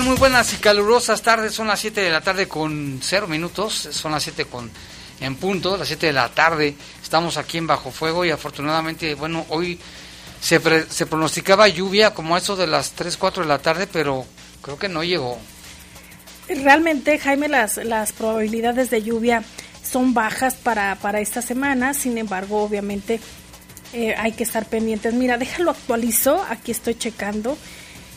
Muy buenas y calurosas tardes. Son las 7 de la tarde con 0 minutos. Son las 7 con en punto, las 7 de la tarde. Estamos aquí en Bajo Fuego y afortunadamente, bueno, hoy se, se pronosticaba lluvia como eso de las 3, 4 de la tarde, pero creo que no llegó. Realmente, Jaime, las, las probabilidades de lluvia son bajas para, para esta semana. Sin embargo, obviamente eh, hay que estar pendientes. Mira, déjalo actualizo. Aquí estoy checando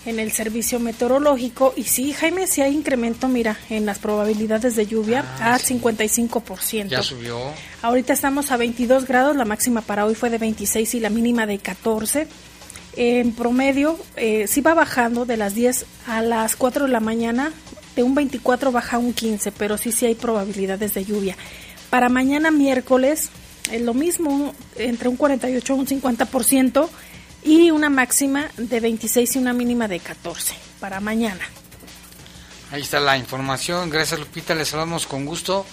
en el servicio meteorológico y sí, Jaime, sí hay incremento, mira, en las probabilidades de lluvia ah, a 55%. Ya subió. Ahorita estamos a 22 grados, la máxima para hoy fue de 26 y la mínima de 14. En promedio, eh, sí va bajando de las 10 a las 4 de la mañana, de un 24 baja a un 15, pero sí, sí hay probabilidades de lluvia. Para mañana miércoles, es lo mismo, entre un 48 a un 50% y una máxima de 26 y una mínima de 14 para mañana. Ahí está la información. Gracias Lupita, les saludamos con gusto.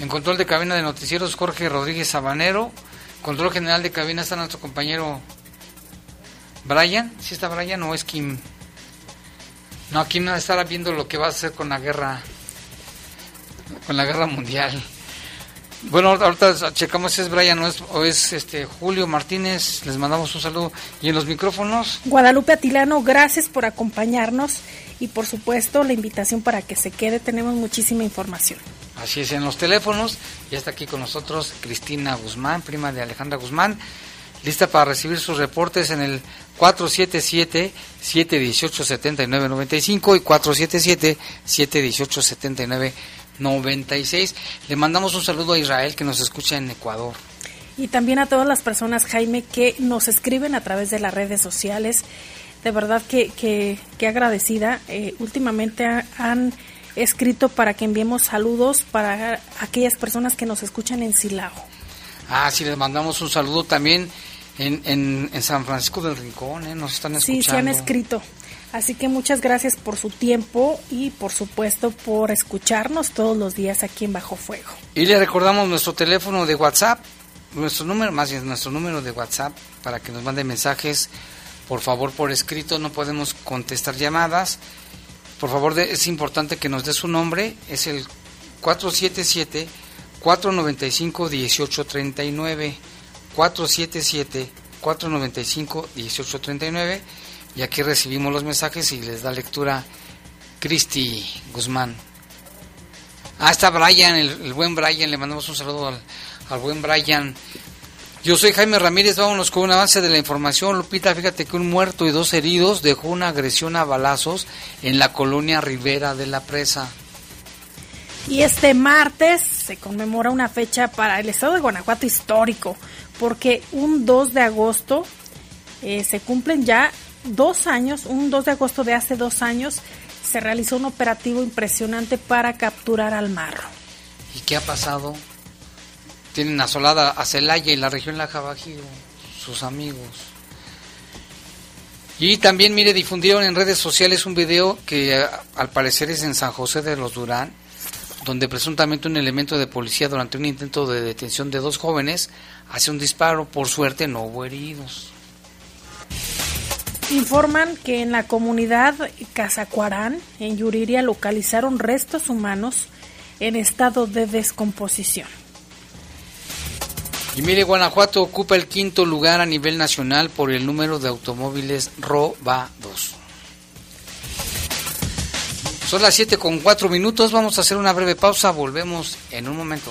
En control de cabina de noticieros Jorge Rodríguez Sabanero. Control general de cabina está nuestro compañero Brian. ¿Sí está Brian o es Kim? No, Kim estará viendo lo que va a hacer con la guerra, con la guerra mundial. Bueno, ahorita checamos si es Brian o es, este Julio Martínez. Les mandamos un saludo. Y en los micrófonos. Guadalupe Atilano, gracias por acompañarnos y por supuesto la invitación para que se quede. Tenemos muchísima información. Así es, en los teléfonos. Ya está aquí con nosotros Cristina Guzmán, prima de Alejandra Guzmán. Lista para recibir sus reportes en el 477-718-7995 y 477-718-7995. 96. Le mandamos un saludo a Israel que nos escucha en Ecuador. Y también a todas las personas, Jaime, que nos escriben a través de las redes sociales. De verdad que, que, agradecida. Eh, últimamente han escrito para que enviemos saludos para aquellas personas que nos escuchan en Silao. Ah, sí, les mandamos un saludo también en, en, San Francisco del Rincón, ¿eh? nos están escuchando. Sí, se han escrito. Así que muchas gracias por su tiempo y por supuesto por escucharnos todos los días aquí en Bajo Fuego. Y le recordamos nuestro teléfono de WhatsApp, nuestro número, más bien nuestro número de WhatsApp para que nos mande mensajes, por favor por escrito, no podemos contestar llamadas. Por favor, es importante que nos dé su nombre, es el 477 495 1839 477 495 1839 y aquí recibimos los mensajes y les da lectura Cristi Guzmán. Ah, está Brian, el, buen Brian, le mandamos un saludo al, buen Brian. Yo soy Jaime Ramírez, vámonos con un avance de la información. Lupita, fíjate que un muerto y dos heridos dejó una agresión a balazos en la colonia Rivera de la Presa. Y este martes se conmemora una fecha para el estado de Guanajuato histórico, porque un 2 de agosto eh, se cumplen ya dos años, un 2 de agosto de hace dos años, se realizó un operativo impresionante para capturar al marro. ¿Y qué ha pasado? Tienen asolada a Celaya y la región La Bajío, sus amigos. Y también, mire, difundieron en redes sociales un video que eh, al parecer es en San José de los Durán, donde presuntamente un elemento de policía durante un intento de detención de dos jóvenes hace un disparo. Por suerte no hubo heridos. Informan que en la comunidad Casacuarán, en Yuriria, localizaron restos humanos en estado de descomposición. Y mire, Guanajuato ocupa el quinto lugar a nivel nacional por el número de automóviles robados. Son las 7 con 4 minutos, vamos a hacer una breve pausa, volvemos en un momento.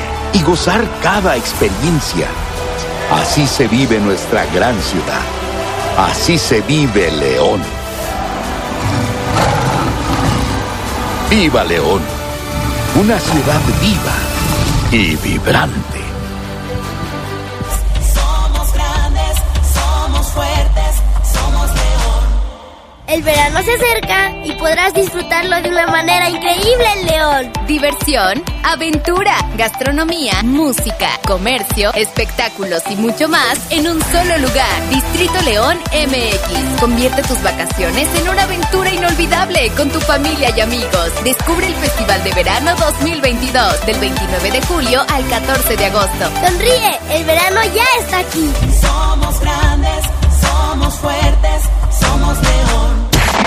y gozar cada experiencia. Así se vive nuestra gran ciudad. Así se vive León. ¡Viva León! Una ciudad viva y vibrante. El verano se acerca y podrás disfrutarlo de una manera increíble en León. Diversión, aventura, gastronomía, música, comercio, espectáculos y mucho más en un solo lugar. Distrito León MX. Convierte tus vacaciones en una aventura inolvidable con tu familia y amigos. Descubre el Festival de Verano 2022 del 29 de julio al 14 de agosto. Sonríe, el verano ya está aquí. Somos grandes, somos fuertes, somos León.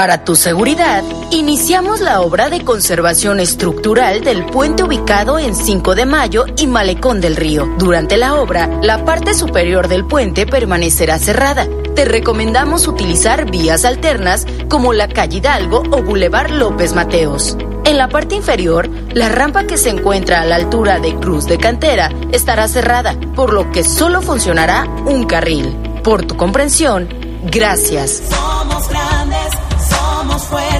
Para tu seguridad, iniciamos la obra de conservación estructural del puente ubicado en 5 de Mayo y Malecón del Río. Durante la obra, la parte superior del puente permanecerá cerrada. Te recomendamos utilizar vías alternas como la calle Hidalgo o Boulevard López Mateos. En la parte inferior, la rampa que se encuentra a la altura de Cruz de Cantera estará cerrada, por lo que solo funcionará un carril. Por tu comprensión, gracias. Somos somos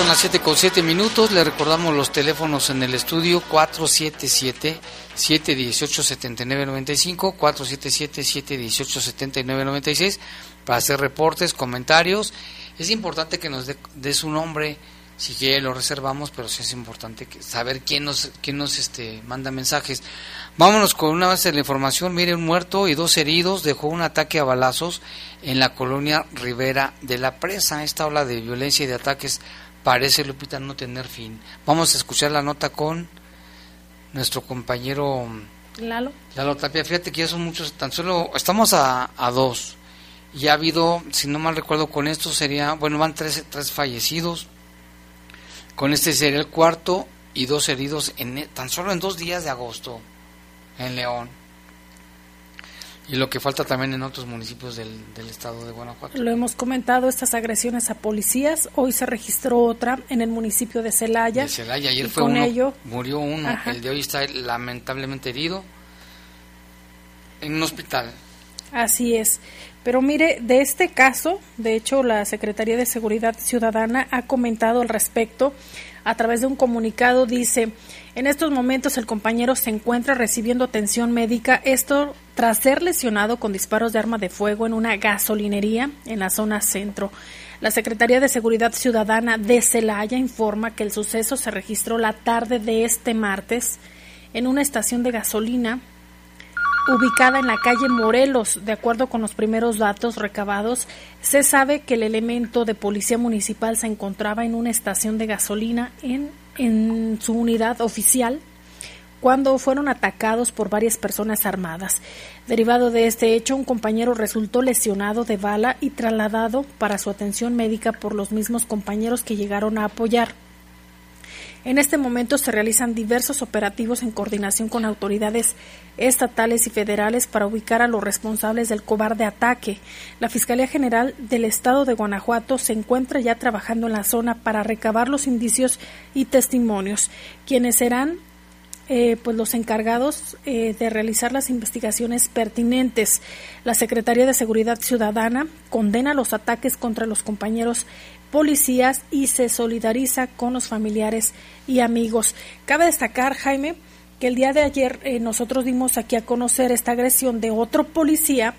Son las 7 con 7 minutos. Le recordamos los teléfonos en el estudio 477-718-7995, 477-718-7996 para hacer reportes, comentarios. Es importante que nos dé su nombre. Si quiere lo reservamos, pero sí es importante saber quién nos, quién nos este, manda mensajes. Vámonos con una base de la información. Mire, un muerto y dos heridos dejó un ataque a balazos en la colonia Rivera de la Presa. Esta ola de violencia y de ataques parece, Lupita, no tener fin. Vamos a escuchar la nota con nuestro compañero Lalo. Lalo Tapia. Fíjate que ya son muchos, tan solo estamos a, a dos. Y ha habido, si no mal recuerdo, con esto sería, bueno, van tres, tres fallecidos. Con este sería el cuarto y dos heridos en, tan solo en dos días de agosto en León. Y lo que falta también en otros municipios del, del estado de Guanajuato. Lo hemos comentado, estas agresiones a policías. Hoy se registró otra en el municipio de Celaya. De Celaya, ayer y fue con uno, ello, murió uno, Ajá. el de hoy está lamentablemente herido en un hospital. Así es. Pero mire, de este caso, de hecho, la Secretaría de Seguridad Ciudadana ha comentado al respecto a través de un comunicado. Dice, en estos momentos el compañero se encuentra recibiendo atención médica, esto tras ser lesionado con disparos de arma de fuego en una gasolinería en la zona centro. La Secretaría de Seguridad Ciudadana de Celaya informa que el suceso se registró la tarde de este martes en una estación de gasolina ubicada en la calle Morelos. De acuerdo con los primeros datos recabados, se sabe que el elemento de policía municipal se encontraba en una estación de gasolina en, su unidad oficial cuando fueron atacados por varias personas armadas. Derivado de este hecho, un compañero resultó lesionado de bala y trasladado para su atención médica por los mismos compañeros que llegaron a apoyar. En este momento se realizan diversos operativos en coordinación con autoridades estatales y federales para ubicar a los responsables del cobarde ataque. La Fiscalía General del Estado de Guanajuato se encuentra ya trabajando en la zona para recabar los indicios y testimonios, quienes serán eh, pues los encargados eh, de realizar las investigaciones pertinentes. La Secretaría de Seguridad Ciudadana condena los ataques contra los compañeros policías y se solidariza con los familiares y amigos. Cabe destacar, Jaime, que el día de ayer eh, nosotros dimos aquí a conocer esta agresión de otro policía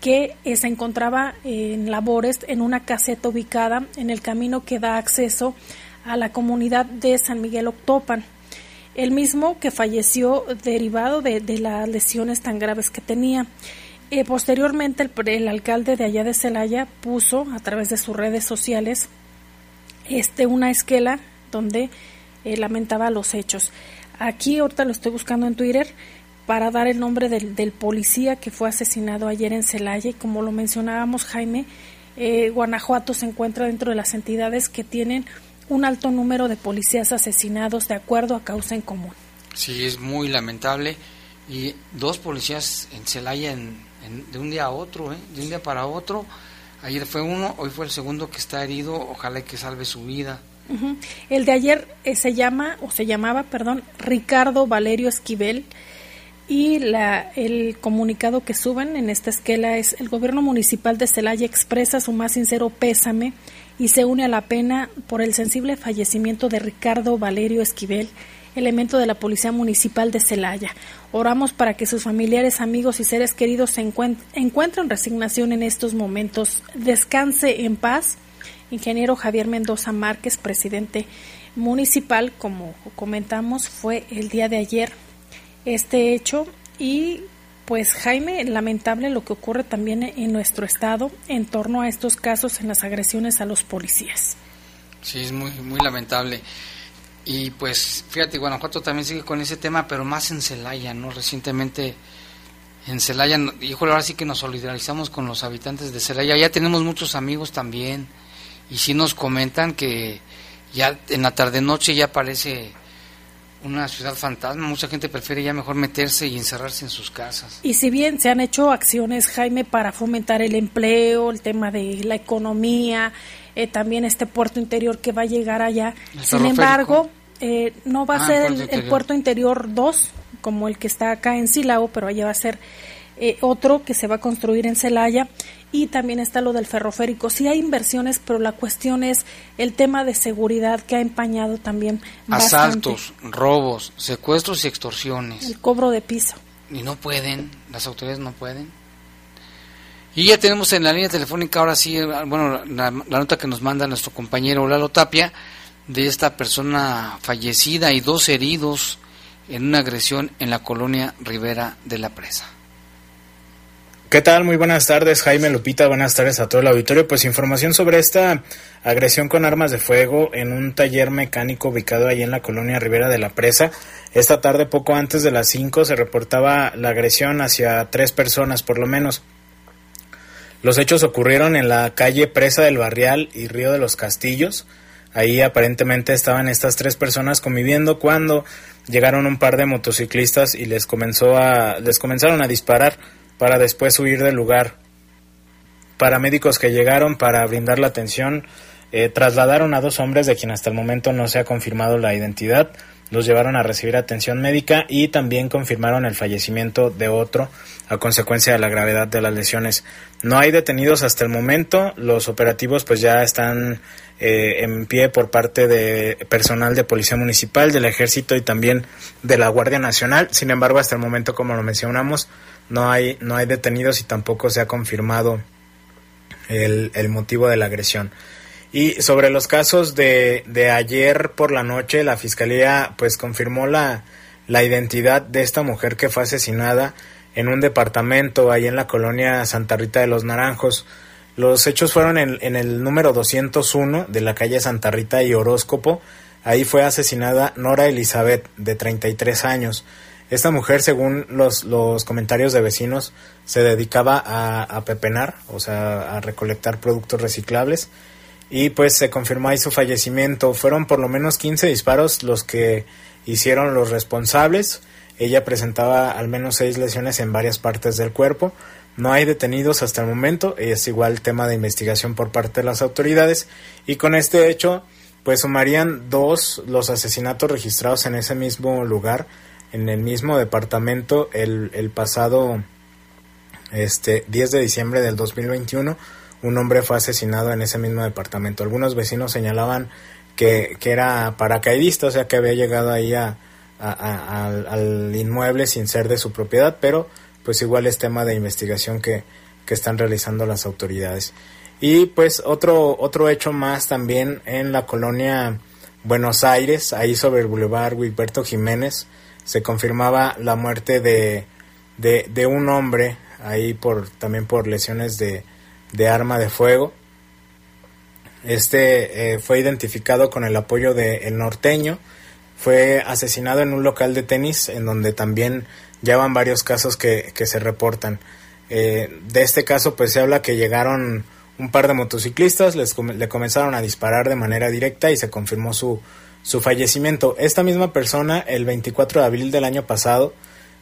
que eh, se encontraba en labores en una caseta ubicada en el camino que da acceso a la comunidad de San Miguel Octopan. El mismo que falleció derivado de, de las lesiones tan graves que tenía. Eh, posteriormente, el, alcalde de allá de Celaya puso a través de sus redes sociales este, una esquela donde eh, lamentaba los hechos. Aquí ahorita lo estoy buscando en Twitter para dar el nombre del, del, policía que fue asesinado ayer en Celaya y como lo mencionábamos Jaime, eh, Guanajuato se encuentra dentro de las entidades que tienen un alto número de policías asesinados de acuerdo a causa en común. Sí, es muy lamentable y dos policías en Celaya en de un día a otro, ¿eh? de un día para otro. Ayer fue uno, hoy fue el segundo que está herido, ojalá que salve su vida. El de ayer eh, se llama, o se llamaba, perdón, Ricardo Valerio Esquivel, y la, el comunicado que suben en esta esquela es el gobierno municipal de Celaya expresa su más sincero pésame y se une a la pena por el sensible fallecimiento de Ricardo Valerio Esquivel, elemento de la Policía Municipal de Celaya. Oramos para que sus familiares, amigos y seres queridos se encuentren resignación en estos momentos. Descanse en paz. Ingeniero Javier Mendoza Márquez, presidente municipal, como comentamos, fue el día de ayer este hecho y pues Jaime, lamentable lo que ocurre también en nuestro estado en torno a estos casos en las agresiones a los policías. Sí, es muy, muy lamentable. Y pues fíjate, Guanajuato también sigue con ese tema, pero más en Celaya, ¿no? Recientemente en Celaya, híjole, ahora sí que nos solidarizamos con los habitantes de Celaya. Ya tenemos muchos amigos también y sí nos comentan que ya en la tarde-noche ya parece una ciudad fantasma. Mucha gente prefiere ya mejor meterse y encerrarse en sus casas. Y si bien se han hecho acciones, Jaime, para fomentar el empleo, el tema de la economía, eh, también este puerto interior que va a llegar allá. Sin embargo, eh, no va a ah, ser el, puerto interior 2 como el que está acá en Silao, pero allá va a ser eh, otro que se va a construir en Celaya y también está lo del ferroférico. Sí hay inversiones, pero la cuestión es el tema de seguridad que ha empañado también. Asaltos, robos, secuestros y extorsiones. El cobro de piso. Y no pueden, las autoridades no pueden. Y ya tenemos en la línea telefónica ahora sí, bueno, la, nota que nos manda nuestro compañero Lalo Tapia de esta persona fallecida y dos heridos en una agresión en la colonia Rivera de la Presa. ¿Qué tal? Muy buenas tardes, Jaime Lupita. Buenas tardes a todo el auditorio. Pues información sobre esta agresión con armas de fuego en un taller mecánico ubicado ahí en la colonia Rivera de la Presa. Esta tarde, poco antes de las 5, se reportaba la agresión hacia tres personas, por lo menos. Los hechos ocurrieron en la calle Presa del Barrial y Río de los Castillos. Ahí aparentemente estaban estas tres personas conviviendo cuando llegaron un par de motociclistas y les comenzó a les comenzaron a disparar para después huir del lugar. Paramédicos que llegaron para brindar la atención eh, trasladaron a dos hombres de quien hasta el momento no se ha confirmado la identidad los llevaron a recibir atención médica y también confirmaron el fallecimiento de otro a consecuencia de la gravedad de las lesiones. No hay detenidos hasta el momento, los operativos pues ya están eh, en pie por parte de personal de Policía Municipal, del Ejército y también de la Guardia Nacional. Sin embargo, hasta el momento, como lo mencionamos, no hay, no hay detenidos y tampoco se ha confirmado el, el motivo de la agresión. Y sobre los casos de, de ayer por la noche, la fiscalía pues confirmó la, la identidad de esta mujer que fue asesinada en un departamento ahí en la colonia Santa Rita de los Naranjos. Los hechos fueron en, en, el número 201 de la calle Santa Rita y Horóscopo. Ahí fue asesinada Nora Elizabeth, de 33 años. Esta mujer, según los, los comentarios de vecinos, se dedicaba a, a pepenar, o sea, a recolectar productos reciclables y pues se confirmó ahí su fallecimiento. Fueron por lo menos 15 disparos los que hicieron los responsables. Ella presentaba al menos seis lesiones en varias partes del cuerpo. No hay detenidos hasta el momento, es igual tema de investigación por parte de las autoridades y con este hecho pues sumarían dos los asesinatos registrados en ese mismo lugar, en el mismo departamento el, el pasado este 10 de diciembre del 2021 un hombre fue asesinado en ese mismo departamento. Algunos vecinos señalaban que, que era paracaidista, o sea que había llegado ahí a, al, inmueble sin ser de su propiedad, pero pues igual es tema de investigación que, que están realizando las autoridades. Y pues otro, otro hecho más también en la colonia Buenos Aires, ahí sobre el Boulevard Wilberto Jiménez, se confirmaba la muerte de, de, de un hombre ahí por también por lesiones de, de arma de fuego. Este eh, fue identificado con el apoyo de El Norteño. Fue asesinado en un local de tenis en donde también ya van varios casos que, que se reportan. Eh, de este caso pues se habla que llegaron un par de motociclistas, les le comenzaron a disparar de manera directa y se confirmó su, su fallecimiento. Esta misma persona el 24 de abril del año pasado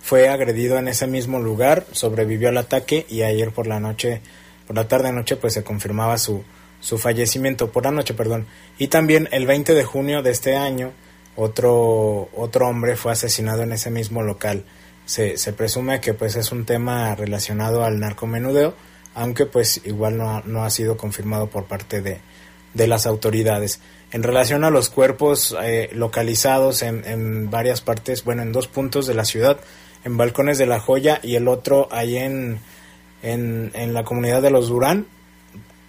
fue agredido en ese mismo lugar, sobrevivió al ataque y ayer por la noche por la tarde noche pues se confirmaba su, su fallecimiento por la perdón. Y también el 20 de junio de este año otro otro hombre fue asesinado en ese mismo local. Se, se presume que pues es un tema relacionado al narcomenudeo, aunque pues igual no, no ha sido confirmado por parte de, de las autoridades. En relación a los cuerpos eh, localizados en, en, varias partes, bueno, en dos puntos de la ciudad, en Balcones de la Joya y el otro ahí en en, en la comunidad de los Durán.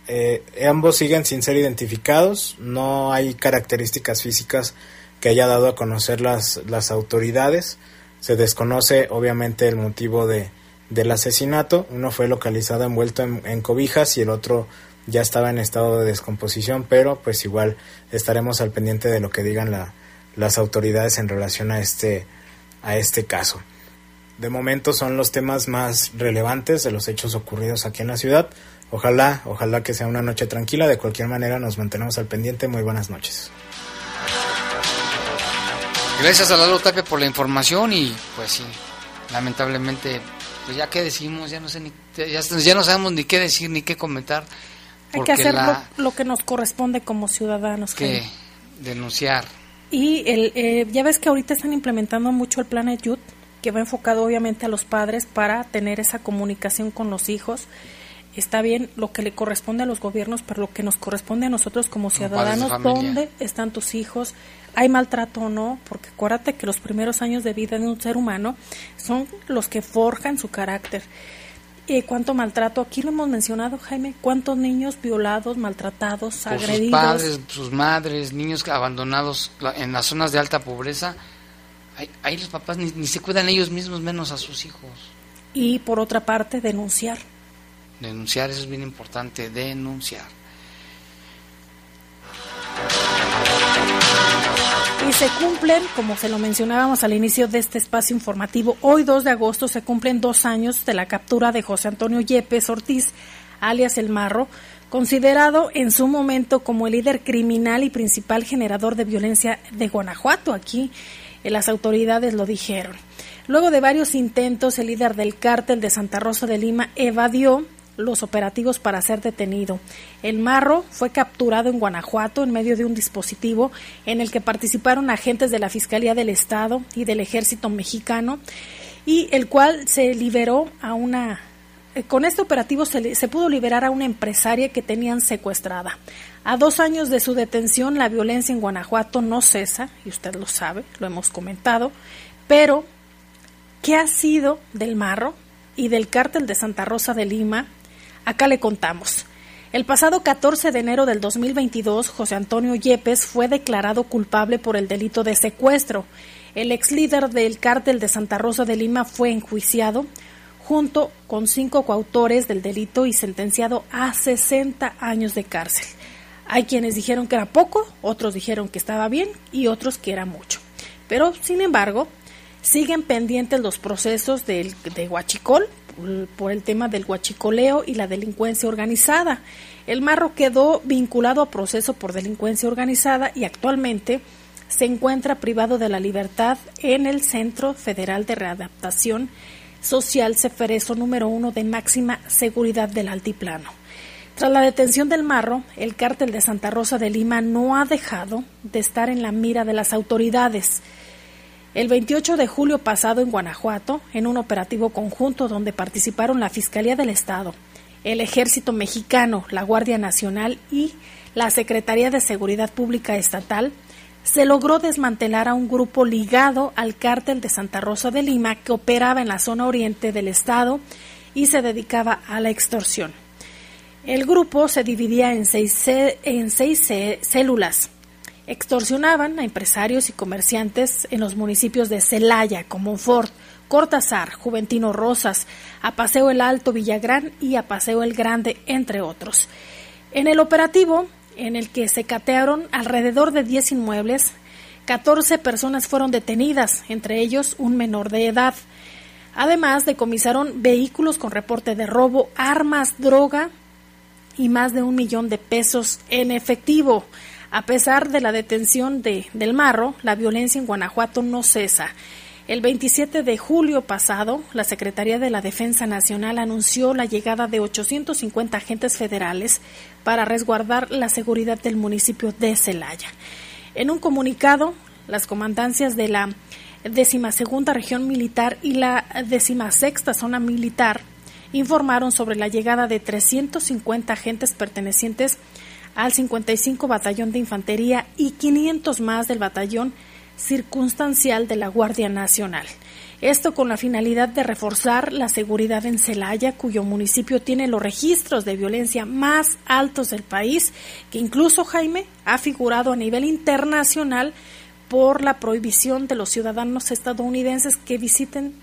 Eh, ambos siguen sin ser identificados, no hay características físicas que haya dado a conocer las, las autoridades. Se desconoce obviamente el motivo de, del asesinato. Uno fue localizado envuelto en, cobijas y el otro ya estaba en estado de descomposición, pero pues igual estaremos al pendiente de lo que digan la, las autoridades en relación a este, a este caso de momento son los temas más relevantes de los hechos ocurridos aquí en la ciudad. Ojalá, ojalá que sea una noche tranquila. De cualquier manera nos mantenemos al pendiente. Muy buenas noches. Gracias a Lalo Tapia por la información y pues sí, lamentablemente, pues ya que decimos, ya no sé ni, ya, ya no sabemos ni qué decir ni qué comentar. Hay que hacer lo, que nos corresponde como ciudadanos. Que denunciar. Y el, eh, ya ves que ahorita están implementando mucho el plan Youth que va enfocado obviamente a los padres para tener esa comunicación con los hijos. Está bien lo que le corresponde a los gobiernos, pero lo que nos corresponde a nosotros como ciudadanos, ¿dónde están tus hijos? ¿Hay maltrato o no? Porque acuérdate que los primeros años de vida de un ser humano son los que forjan su carácter. ¿Y cuánto maltrato? Aquí lo hemos mencionado, Jaime. ¿Cuántos niños violados, maltratados, agredidos? Sus padres, sus madres, niños abandonados en las zonas de alta pobreza ahí, los papás ni, se cuidan ellos mismos, menos a sus hijos. Y por otra parte, denunciar. Denunciar, eso es bien importante, denunciar. Y se cumplen, como se lo mencionábamos al inicio de este espacio informativo, hoy 2 de agosto se cumplen dos años de la captura de José Antonio Yepes Ortiz, alias El Marro, considerado en su momento como el líder criminal y principal generador de violencia de Guanajuato, aquí las autoridades lo dijeron. Luego de varios intentos, el líder del cártel de Santa Rosa de Lima evadió los operativos para ser detenido. El marro fue capturado en Guanajuato en medio de un dispositivo en el que participaron agentes de la Fiscalía del Estado y del Ejército Mexicano y el cual se liberó a una eh, con este operativo se, se, pudo liberar a una empresaria que tenían secuestrada. A dos años de su detención, la violencia en Guanajuato no cesa, y usted lo sabe, lo hemos comentado, pero ¿qué ha sido del Marro y del cártel de Santa Rosa de Lima? Acá le contamos. El pasado 14 de enero del 2022, José Antonio Yepes fue declarado culpable por el delito de secuestro. El ex líder del cártel de Santa Rosa de Lima fue enjuiciado junto con cinco coautores del delito y sentenciado a 60 años de cárcel. Hay quienes dijeron que era poco, otros dijeron que estaba bien y otros que era mucho. Pero, sin embargo, siguen pendientes los procesos de, de Huachicol, por el tema del huachicoleo y la delincuencia organizada. El Marro quedó vinculado a proceso por delincuencia organizada y actualmente se encuentra privado de la libertad en el Centro Federal de Readaptación Social Ceferezo número uno de máxima seguridad del Altiplano. Tras la detención del Marro, el cártel de Santa Rosa de Lima no ha dejado de estar en la mira de las autoridades. El 28 de julio pasado en Guanajuato, en un operativo conjunto donde participaron la Fiscalía del Estado, el Ejército Mexicano, la Guardia Nacional y la Secretaría de Seguridad Pública Estatal, se logró desmantelar a un grupo ligado al cártel de Santa Rosa de Lima que operaba en la zona oriente del estado y se dedicaba a la extorsión. El grupo se dividía en seis, en seis células. Extorsionaban a empresarios y comerciantes en los municipios de Celaya, Comonfort, Cortázar, Juventino Rosas, a Paseo el Alto Villagrán y a Paseo el Grande, entre otros. En el operativo en el que se catearon alrededor de 10 inmuebles. 14 personas fueron detenidas, entre ellos un menor de edad. Además, decomisaron vehículos con reporte de robo, armas, droga y más de un millón de pesos en efectivo. A pesar de la detención de, del Marro, la violencia en Guanajuato no cesa. El 27 de julio pasado, la Secretaría de la Defensa Nacional anunció la llegada de 850 agentes federales para resguardar la seguridad del municipio de Celaya. En un comunicado, las comandancias de la decimasegunda región militar y la decimasexta zona militar informaron sobre la llegada de 350 agentes pertenecientes al 55 Batallón de Infantería y 500 más del Batallón circunstancial de la Guardia Nacional. Esto con la finalidad de reforzar la seguridad en Celaya, cuyo municipio tiene los registros de violencia más altos del país, que incluso Jaime ha figurado a nivel internacional por la prohibición de los ciudadanos estadounidenses que visiten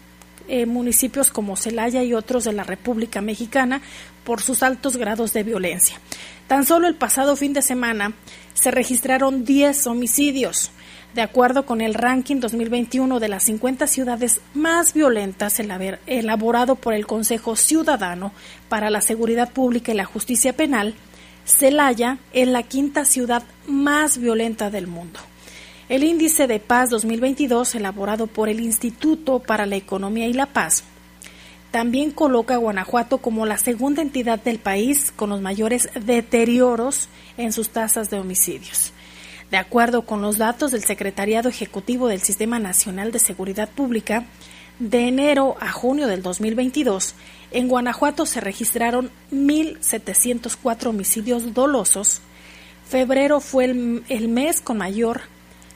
eh, municipios como Celaya y otros de la República Mexicana por sus altos grados de violencia. Tan solo el pasado fin de semana se registraron 10 homicidios, de acuerdo con el ranking 2021 de las 50 ciudades más violentas elaborado por el Consejo Ciudadano para la Seguridad Pública y la Justicia Penal, Celaya es la quinta ciudad más violenta del mundo. El índice de paz 2022, elaborado por el Instituto para la Economía y la Paz, también coloca a Guanajuato como la segunda entidad del país con los mayores deterioros en sus tasas de homicidios. De acuerdo con los datos del Secretariado Ejecutivo del Sistema Nacional de Seguridad Pública, de enero a junio del 2022, en Guanajuato se registraron 1.704 homicidios dolosos. Febrero fue el, mes con mayor,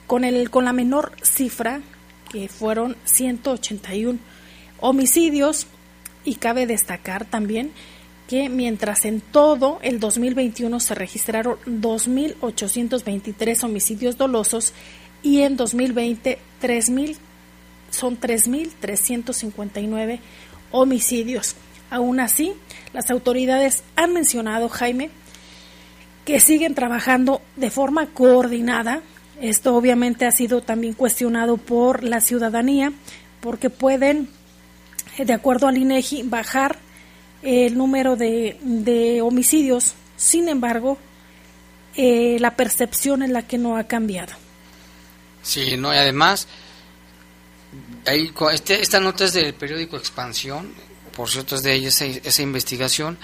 con, el, con la menor cifra, que fueron 181 homicidios, y cabe destacar también mientras en todo el 2021 se registraron 2.823 homicidios dolosos y en 2020 3.000 son 3.359 homicidios. Aún así, las autoridades han mencionado, Jaime, que siguen trabajando de forma coordinada. Esto obviamente ha sido también cuestionado por la ciudadanía porque pueden, de acuerdo al INEGI, bajar el número de, homicidios. Sin embargo, eh, la percepción es la que no ha cambiado. Sí, no, y además, este, esta nota es del periódico Expansión, por cierto, es de ella esa, investigación,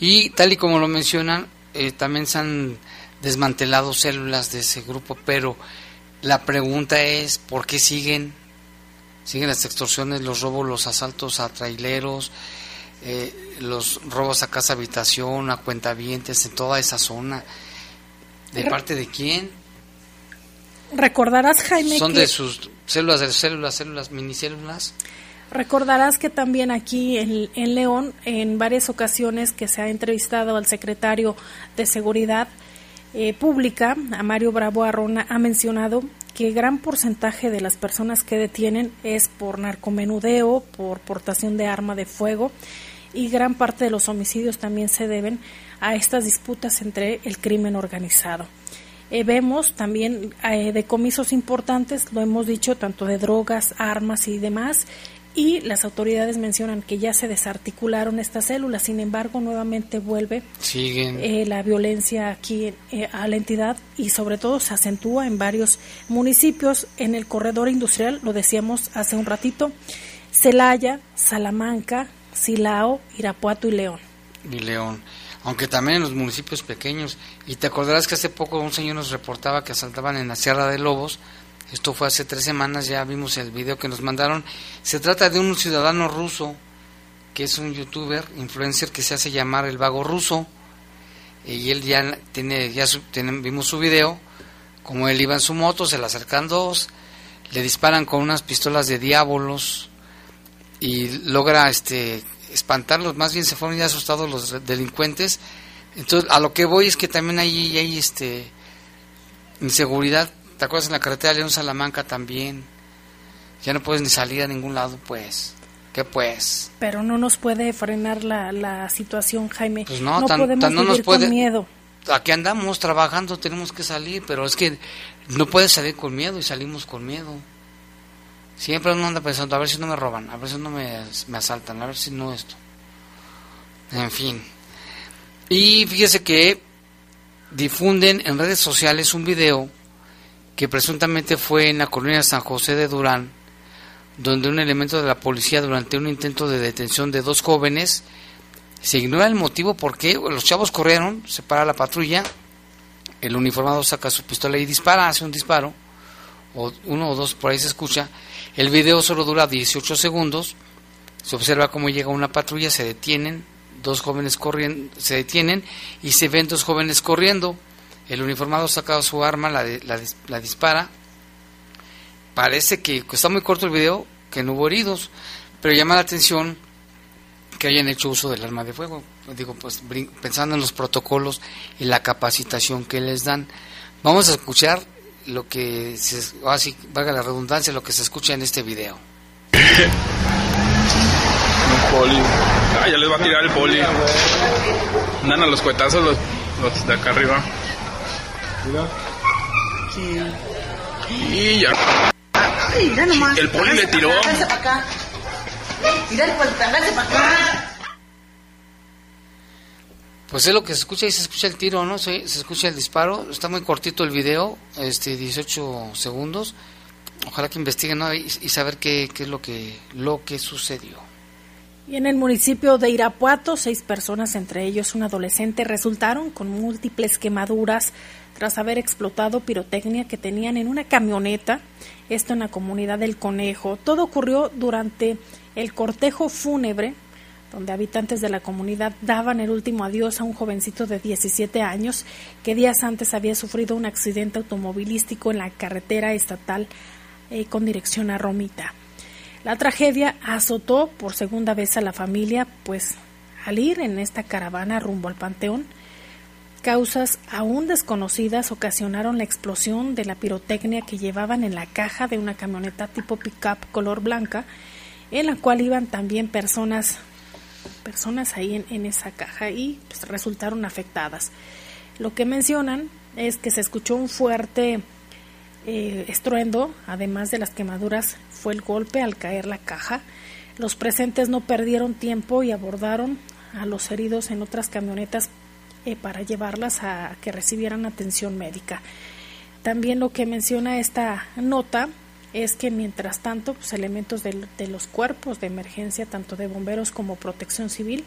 y tal y como lo mencionan, eh, también se han desmantelado células de ese grupo, pero la pregunta es, ¿por qué siguen? Siguen las extorsiones, los robos, los asaltos a traileros, eh, los robos a casa habitación, a cuentavientes, en toda esa zona. ¿De parte de quién? Recordarás, Jaime. Son de sus células, de células, células, minicélulas. Recordarás que también aquí en, en, León, en varias ocasiones que se ha entrevistado al secretario de Seguridad eh, Pública, a Mario Bravo Arrona, ha mencionado que gran porcentaje de las personas que detienen es por narcomenudeo, por portación de arma de fuego y gran parte de los homicidios también se deben a estas disputas entre el crimen organizado. Eh, vemos también eh, decomisos importantes, lo hemos dicho, tanto de drogas, armas y demás, y las autoridades mencionan que ya se desarticularon estas células, sin embargo nuevamente vuelve Siguen. eh, la violencia aquí eh, a la entidad y sobre todo se acentúa en varios municipios en el corredor industrial, lo decíamos hace un ratito, Celaya, Salamanca, Silao, Irapuato y León. y León. Aunque también en los municipios pequeños. Y te acordarás que hace poco un señor nos reportaba que asaltaban en la Sierra de Lobos. Esto fue hace tres semanas, ya vimos el video que nos mandaron. Se trata de un ciudadano ruso, que es un youtuber, influencer, que se hace llamar el vago ruso. Y él ya tiene, ya su- vimos su video, como él iba en su moto, se le acercan dos, le disparan con unas pistolas de diábolos y logra este espantarlos, más bien se fueron ya asustados los delincuentes. Entonces, a lo que voy es que también hay, hay este inseguridad. ¿Te acuerdas en la carretera León Salamanca también? Ya no puedes ni salir a ningún lado, pues. ¿Qué pues? Pero no nos puede frenar la, la situación, Jaime. Pues no, tan- podemos tan no nos vivir puede- con miedo. Aquí andamos trabajando, tenemos que salir, pero es que no puedes salir con miedo y salimos con miedo. Siempre uno anda pensando, a ver si no me roban, a ver si no me, me asaltan, a ver si no esto. En fin. Y fíjese que difunden en redes sociales un video que presuntamente fue en la colonia San José de Durán, donde un elemento de la policía durante un intento de detención de dos jóvenes se ignora el motivo por qué los chavos corrieron, se para la patrulla, el uniformado saca su pistola y dispara, hace un disparo, o uno o dos por ahí se escucha. El video solo dura 18 segundos, se observa cómo llega una patrulla, se detienen, dos jóvenes corriendo, se detienen y se ven dos jóvenes corriendo. El uniformado saca su arma, la, la dis- la dispara. Parece que está muy corto el video, que no hubo heridos, pero llama la atención que hayan hecho uso del arma de fuego. Digo, pues pensando en los protocolos y la capacitación que les dan. Vamos a escuchar lo que, se, así valga la redundancia, lo que se escucha en este video. Un poli. Ah, ya les va a tirar el poli. Andan a los cuetazos los, los de acá arriba. Y ya. Ay, mira nomás. El poli le tiró. Háganse para acá. Mira el háganse para acá. Pues es lo que se escucha y se escucha el tiro, ¿no? Se, se escucha el disparo. Está muy cortito el video, este 18 segundos. Ojalá que investiguen y, saber qué, qué es lo que, lo que sucedió. Y en el municipio de Irapuato, seis personas, entre ellos un adolescente, resultaron con múltiples quemaduras tras haber explotado pirotecnia que tenían en una camioneta, esto en la comunidad del Conejo. Todo ocurrió durante el cortejo fúnebre, donde habitantes de la comunidad daban el último adiós a un jovencito de 17 años que días antes había sufrido un accidente automovilístico en la carretera estatal eh, con dirección a Romita. La tragedia azotó por segunda vez a la familia, pues al ir en esta caravana rumbo al panteón, causas aún desconocidas ocasionaron la explosión de la pirotecnia que llevaban en la caja de una camioneta tipo pickup color blanca, en la cual iban también personas personas ahí en, esa caja y pues, resultaron afectadas. Lo que mencionan es que se escuchó un fuerte eh, estruendo, además de las quemaduras, fue el golpe al caer la caja. Los presentes no perdieron tiempo y abordaron a los heridos en otras camionetas eh, para llevarlas a que recibieran atención médica. También lo que menciona esta nota es que mientras tanto pues, elementos de, los cuerpos de emergencia, tanto de bomberos como protección civil,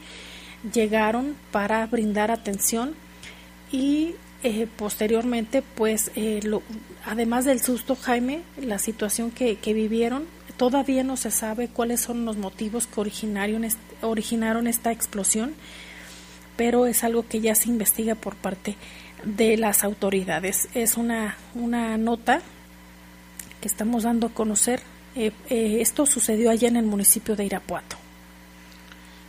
llegaron para brindar atención y eh, posteriormente, pues, eh, además del susto, Jaime, la situación que, que, vivieron, todavía no se sabe cuáles son los motivos que originaron, originaron esta explosión, pero es algo que ya se investiga por parte de las autoridades. Es una, una nota estamos dando a conocer. Eh, eh, esto sucedió allá en el municipio de Irapuato.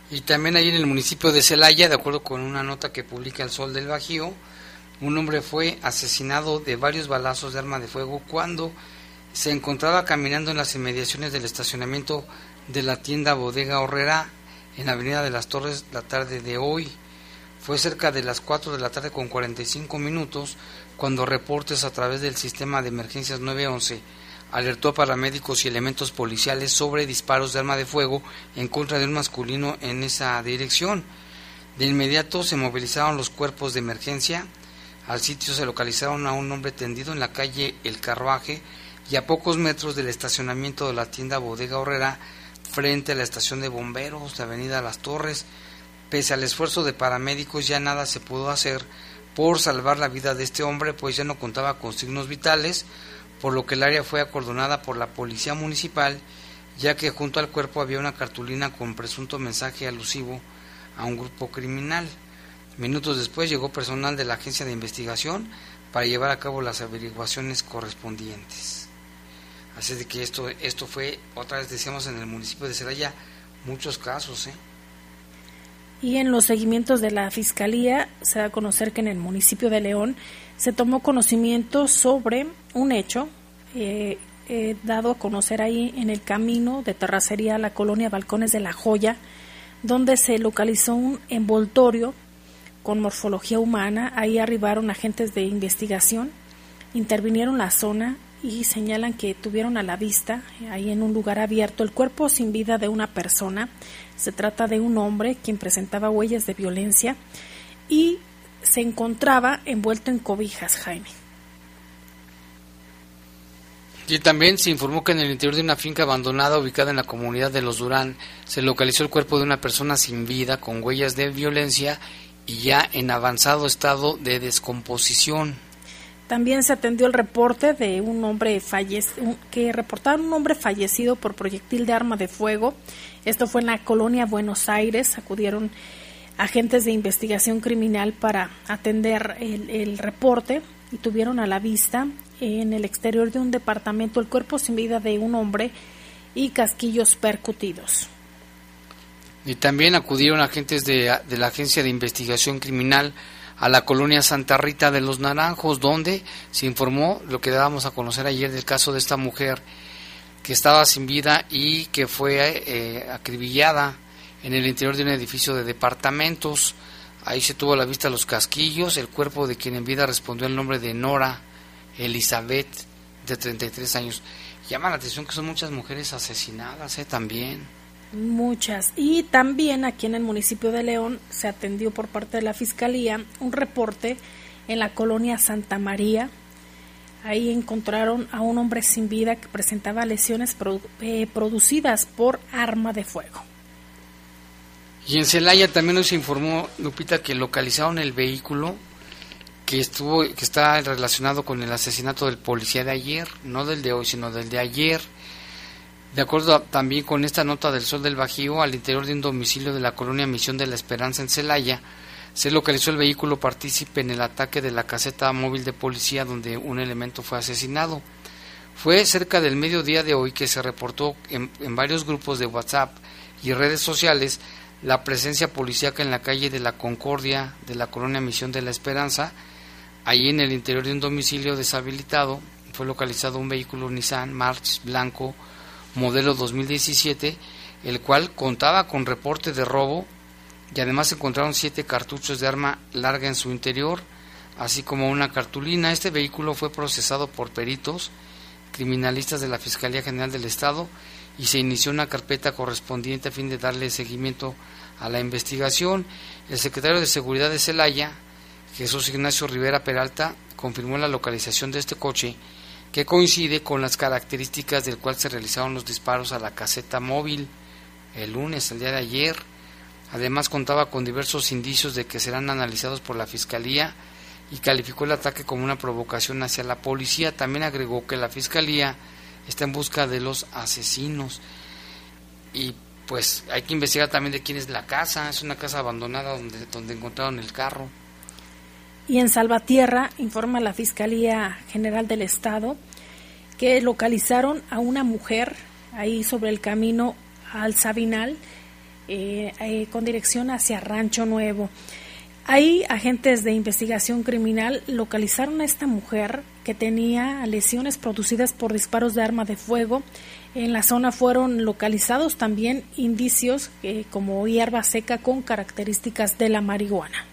Y también ahí en el municipio de Celaya, de acuerdo con una nota que publica El Sol del Bajío, un hombre fue asesinado de varios balazos de arma de fuego cuando se encontraba caminando en las inmediaciones del estacionamiento de la tienda Bodega Horrera en la Avenida de las Torres la tarde de hoy. Fue cerca de las 4 de la tarde con 45 minutos cuando reportes a través del sistema de emergencias 911 alertó a paramédicos y elementos policiales sobre disparos de arma de fuego en contra de un masculino en esa dirección. De inmediato se movilizaron los cuerpos de emergencia. Al sitio se localizaron a un hombre tendido en la calle El Carruaje y a pocos metros del estacionamiento de la tienda Bodega Horrera frente a la estación de bomberos de Avenida Las Torres. Pese al esfuerzo de paramédicos ya nada se pudo hacer por salvar la vida de este hombre, pues ya no contaba con signos vitales, por lo que el área fue acordonada por la policía municipal, ya que junto al cuerpo había una cartulina con presunto mensaje alusivo a un grupo criminal. Minutos después llegó personal de la agencia de investigación para llevar a cabo las averiguaciones correspondientes. Así de que esto, esto fue, otra vez decíamos, en el municipio de Celaya, muchos casos. ¿eh? Y en los seguimientos de la Fiscalía se da a conocer que en el municipio de León se tomó conocimiento sobre un hecho eh, eh, dado a conocer ahí en el camino de terracería a la colonia Balcones de la Joya, donde se localizó un envoltorio con morfología humana. Ahí arribaron agentes de investigación, intervinieron la zona y señalan que tuvieron a la vista, ahí en un lugar abierto, el cuerpo sin vida de una persona. Se trata de un hombre quien presentaba huellas de violencia y se encontraba envuelto en cobijas, Jaime. Y también se informó que en el interior de una finca abandonada ubicada en la comunidad de Los Durán se localizó el cuerpo de una persona sin vida con huellas de violencia y ya en avanzado estado de descomposición. También se atendió el reporte de un hombre fallecido, que reportaron un hombre fallecido por proyectil de arma de fuego. Esto fue en la colonia Buenos Aires. Acudieron agentes de investigación criminal para atender el, el reporte y tuvieron a la vista en el exterior de un departamento el cuerpo sin vida de un hombre y casquillos percutidos. Y también acudieron agentes de, la Agencia de Investigación Criminal a la colonia Santa Rita de los Naranjos, donde se informó lo que dábamos a conocer ayer del caso de esta mujer que estaba sin vida y que fue eh, acribillada en el interior de un edificio de departamentos. Ahí se tuvo a la vista los casquillos, el cuerpo de quien en vida respondió el nombre de Nora Elizabeth, de 33 años. Llama la atención que son muchas mujeres asesinadas ¿eh? también. Muchas. Y también aquí en el municipio de León se atendió por parte de la Fiscalía un reporte en la colonia Santa María. Ahí encontraron a un hombre sin vida que presentaba lesiones produ eh, producidas por arma de fuego. Y en Celaya también nos informó Lupita que localizaron el vehículo que estuvo que está relacionado con el asesinato del policía de ayer, no del de hoy, sino del de ayer. De acuerdo también con esta nota del Sol del Bajío, al interior de un domicilio de la colonia Misión de la Esperanza en Celaya, se localizó el vehículo partícipe en el ataque de la caseta móvil de policía donde un elemento fue asesinado. Fue cerca del mediodía de hoy que se reportó en, en varios grupos de WhatsApp y redes sociales la presencia policíaca en la calle de la Concordia de la colonia Misión de la Esperanza. Allí en el interior de un domicilio deshabilitado fue localizado un vehículo Nissan March blanco modelo 2017, el cual contaba con reporte de robo y además encontraron siete cartuchos de arma larga en su interior, así como una cartulina. Este vehículo fue procesado por peritos criminalistas de la Fiscalía General del Estado y se inició una carpeta correspondiente a fin de darle seguimiento a la investigación. El secretario de Seguridad de Celaya, Jesús Ignacio Rivera Peralta, confirmó la localización de este coche que coincide con las características del cual se realizaron los disparos a la caseta móvil el lunes, el día de ayer. Además contaba con diversos indicios de que serán analizados por la Fiscalía y calificó el ataque como una provocación hacia la policía. También agregó que la Fiscalía está en busca de los asesinos. Y pues hay que investigar también de quién es la casa. Es una casa abandonada donde, donde encontraron el carro. Y en Salvatierra informa la Fiscalía General del Estado que localizaron a una mujer ahí sobre el camino al Sabinal eh, eh, con dirección hacia Rancho Nuevo. Ahí agentes de investigación criminal localizaron a esta mujer que tenía lesiones producidas por disparos de arma de fuego. En la zona fueron localizados también indicios eh, como hierba seca con características de la marihuana.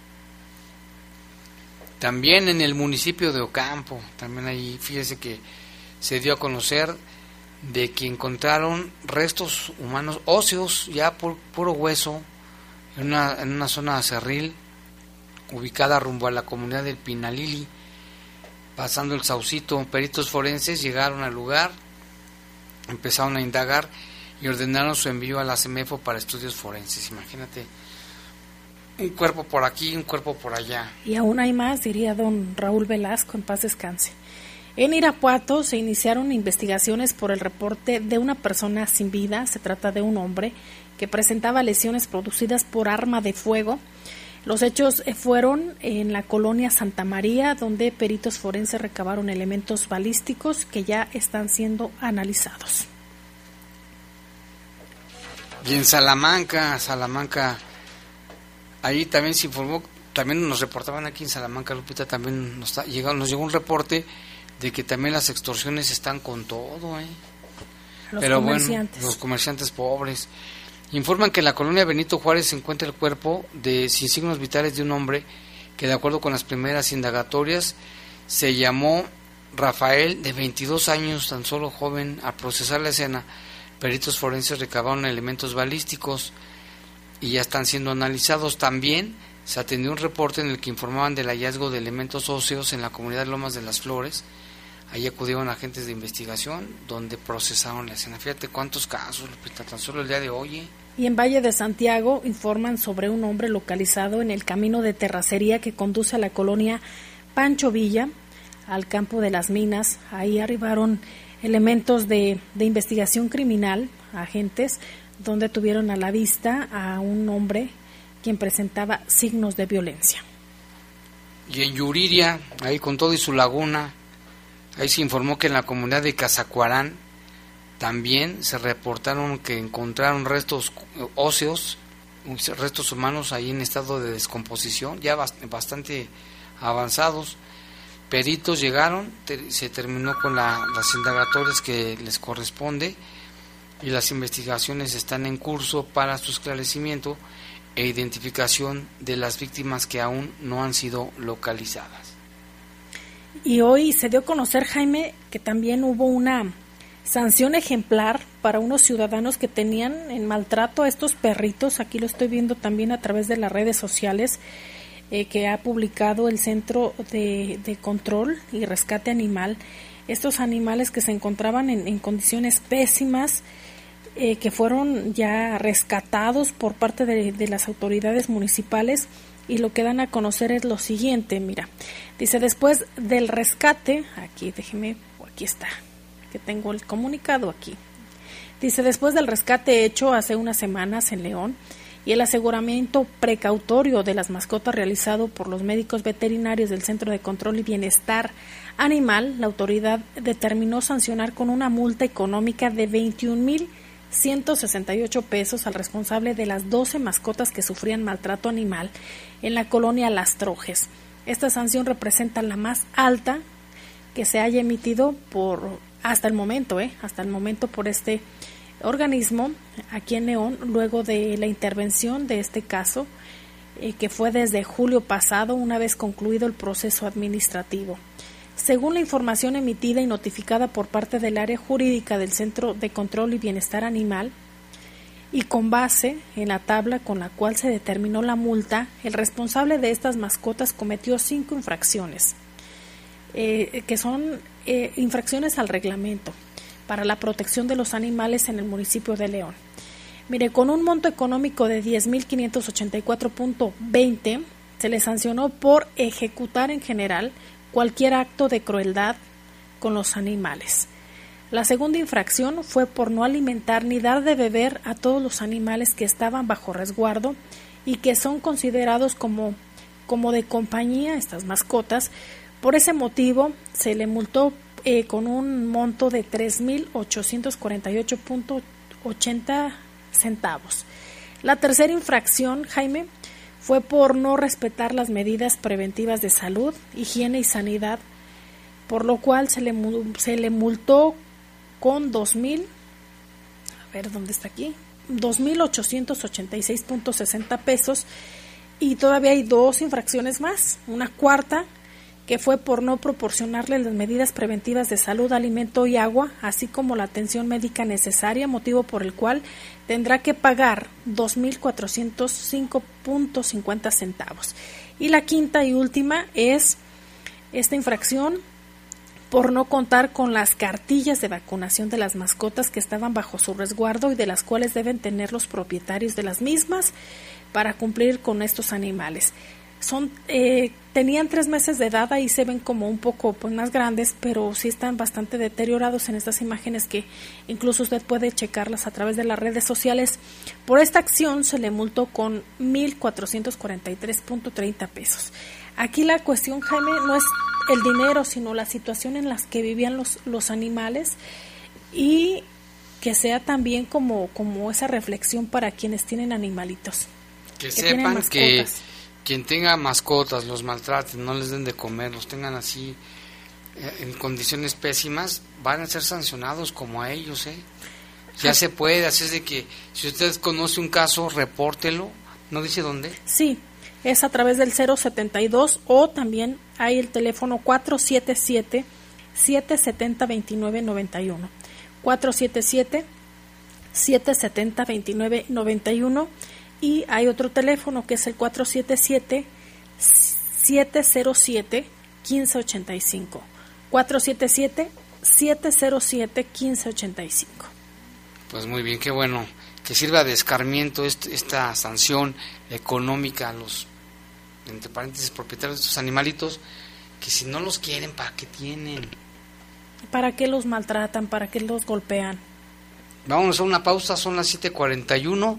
También en el municipio de Ocampo, también ahí fíjese que se dio a conocer de que encontraron restos humanos óseos, ya por puro hueso, en una, en una zona cerril ubicada rumbo a la comunidad del Pinalili. Pasando el Saucito, peritos forenses llegaron al lugar, empezaron a indagar y ordenaron su envío a la CEMEFO para estudios forenses. Imagínate, un cuerpo por aquí, un cuerpo por allá. Y aún hay más, diría don Raúl Velasco, en paz descanse. En Irapuato se iniciaron investigaciones por el reporte de una persona sin vida, se trata de un hombre que presentaba lesiones producidas por arma de fuego. Los hechos eh, fueron en la colonia Santa María, donde peritos forenses recabaron elementos balísticos que ya están siendo analizados. Y en Salamanca, Salamanca, ahí también se informó, también nos reportaban aquí en Salamanca, Lupita, también nos, llegó, nos llegó un reporte de que también las extorsiones están con todo, ¿eh? Los Pero comerciantes. bueno, los comerciantes pobres. Informan que en la colonia Benito Juárez se encuentra el cuerpo de sin signos vitales de un hombre que de acuerdo con las primeras indagatorias se llamó Rafael, de 22 años, tan solo joven, al procesar la escena, peritos forenses recabaron elementos balísticos y ya están siendo analizados. También se atendió un reporte en el que informaban del hallazgo de elementos óseos en la comunidad Lomas de las Flores. Ahí acudieron agentes de investigación donde procesaron la escena. Fíjate cuántos casos, Lupita, tan solo el día de hoy. ¿eh? Y en Valle de Santiago informan sobre un hombre localizado en el camino de terracería que conduce a la colonia Pancho Villa, al campo de las minas. Ahí arribaron elementos de, de investigación criminal, agentes, donde tuvieron a la vista a un hombre quien presentaba signos de violencia. Y en Yuriria, ahí con todo y su laguna, ahí se informó que en la comunidad de Cazacuarán también se reportaron que encontraron restos óseos, restos humanos ahí en estado de descomposición, ya bast- bastante avanzados. Peritos llegaron, se terminó con la- las indagatorias que les corresponde y las investigaciones están en curso para su esclarecimiento e identificación de las víctimas que aún no han sido localizadas. Y hoy se dio a conocer, Jaime, que también hubo una sanción ejemplar para unos ciudadanos que tenían en maltrato a estos perritos. Aquí lo estoy viendo también a través de las redes sociales eh, que ha publicado el Centro de, Control y Rescate Animal. Estos animales que se encontraban en, condiciones pésimas, eh, que fueron ya rescatados por parte de las autoridades municipales y lo que dan a conocer es lo siguiente, mira, dice después del rescate, aquí déjeme, aquí está, que tengo el comunicado aquí, dice después del rescate hecho hace unas semanas en León y el aseguramiento precautorio de las mascotas realizado por los médicos veterinarios del Centro de Control y Bienestar Animal, la autoridad determinó sancionar con una multa económica de 21 mil 168 pesos al responsable de las 12 mascotas que sufrían maltrato animal en la colonia Las Trojes. Esta sanción representa la más alta que se haya emitido por hasta el momento, ¿eh? hasta el momento por este organismo aquí en León, luego de la intervención de este caso, eh, que fue desde julio pasado, una vez concluido el proceso administrativo. Según la información emitida y notificada por parte del área jurídica del Centro de Control y Bienestar Animal, y con base en la tabla con la cual se determinó la multa, el responsable de estas mascotas cometió cinco infracciones, eh, que son eh, infracciones al reglamento para la protección de los animales en el municipio de León. Mire, con un monto económico de 10.584.20 se le sancionó por ejecutar en general cualquier acto de crueldad con los animales. La segunda infracción fue por no alimentar ni dar de beber a todos los animales que estaban bajo resguardo y que son considerados como, como de compañía, estas mascotas. Por ese motivo se le multó eh, con un monto de 3.848.80 centavos. La tercera infracción, Jaime, fue por no respetar las medidas preventivas de salud, higiene y sanidad, por lo cual se le, se le multó con 2.000, a ver dónde está aquí, 2.886.60 pesos y todavía hay dos infracciones más, una cuarta que fue por no proporcionarle las medidas preventivas de salud, alimento y agua, así como la atención médica necesaria, motivo por el cual tendrá que pagar 2.405.50 centavos. Y la quinta y última es esta infracción por no contar con las cartillas de vacunación de las mascotas que estaban bajo su resguardo y de las cuales deben tener los propietarios de las mismas para cumplir con estos animales. Son, eh, tenían tres meses de edad, y se ven como un poco pues, más grandes, pero sí están bastante deteriorados en estas imágenes que incluso usted puede checarlas a través de las redes sociales. Por esta acción se le multó con 1.443.30 pesos. Aquí la cuestión, Jaime, no es el dinero, sino la situación en la que vivían los, los animales y que sea también como, como esa reflexión para quienes tienen animalitos. Que, sepan que quien tenga mascotas, los maltraten, no les den de comer, los tengan así eh, en condiciones pésimas, van a ser sancionados como a ellos, ¿eh? Ya se puede, así es de que si usted conoce un caso, repórtelo, ¿no dice dónde? Sí, es a través del 072 o también hay el teléfono 477 770 2991. 477 770 2991 y hay otro teléfono que es el 477 707 1585. 477 707 1585. Pues muy bien, qué bueno que sirva de escarmiento esta sanción económica a los entre paréntesis, propietarios de estos animalitos, que si no los quieren, ¿para qué tienen? ¿Para qué los maltratan? ¿Para qué los golpean? Vamos a una pausa, son las 7:41.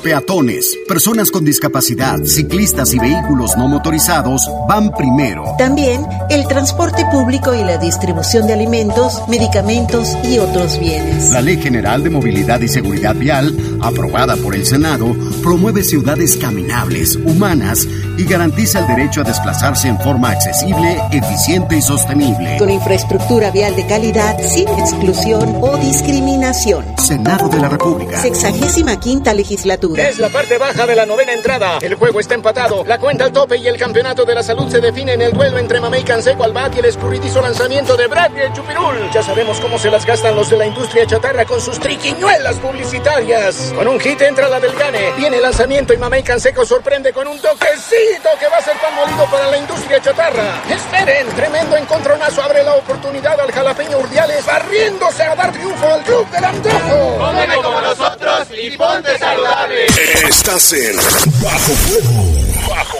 peatones, personas con discapacidad, ciclistas y vehículos no motorizados van primero. También el transporte público y la distribución de alimentos, medicamentos y otros bienes. La Ley General de Movilidad y Seguridad Vial, aprobada por el Senado, promueve ciudades caminables, humanas y garantiza el derecho a desplazarse en forma accesible, eficiente y sostenible. Con infraestructura vial de calidad, sin exclusión o discriminación. Senado de la República. Sexagésima quinta legislatura. Es la parte baja de la novena entrada. El juego está empatado. La cuenta al tope y el campeonato de la salud se define en el duelo entre Mamey Canseco al bat y el escurridizo lanzamiento de Brad y el Chupirul. Ya sabemos cómo se las gastan los de la industria chatarra con sus triquiñuelas publicitarias. Con un hit entra la del Gane. Viene el lanzamiento y Mamey Canseco sorprende con un toquecito que va a ser pan molido para la industria chatarra. Esperen, tremendo encontronazo abre la oportunidad al jalapeño Urdiales barriéndose a dar triunfo al club del antojo. Cómeme como nosotros y ponte saludable. Estás en Bajo Fuego. Bajo Fuego.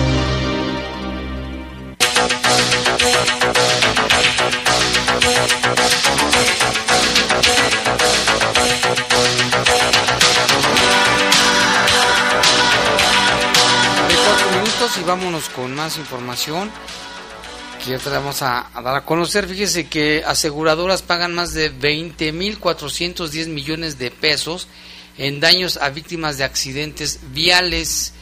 Vámonos con más información que ya te vamos a, dar a conocer. Fíjese que aseguradoras pagan más de 20.410 millones de pesos en daños a víctimas de accidentes viales.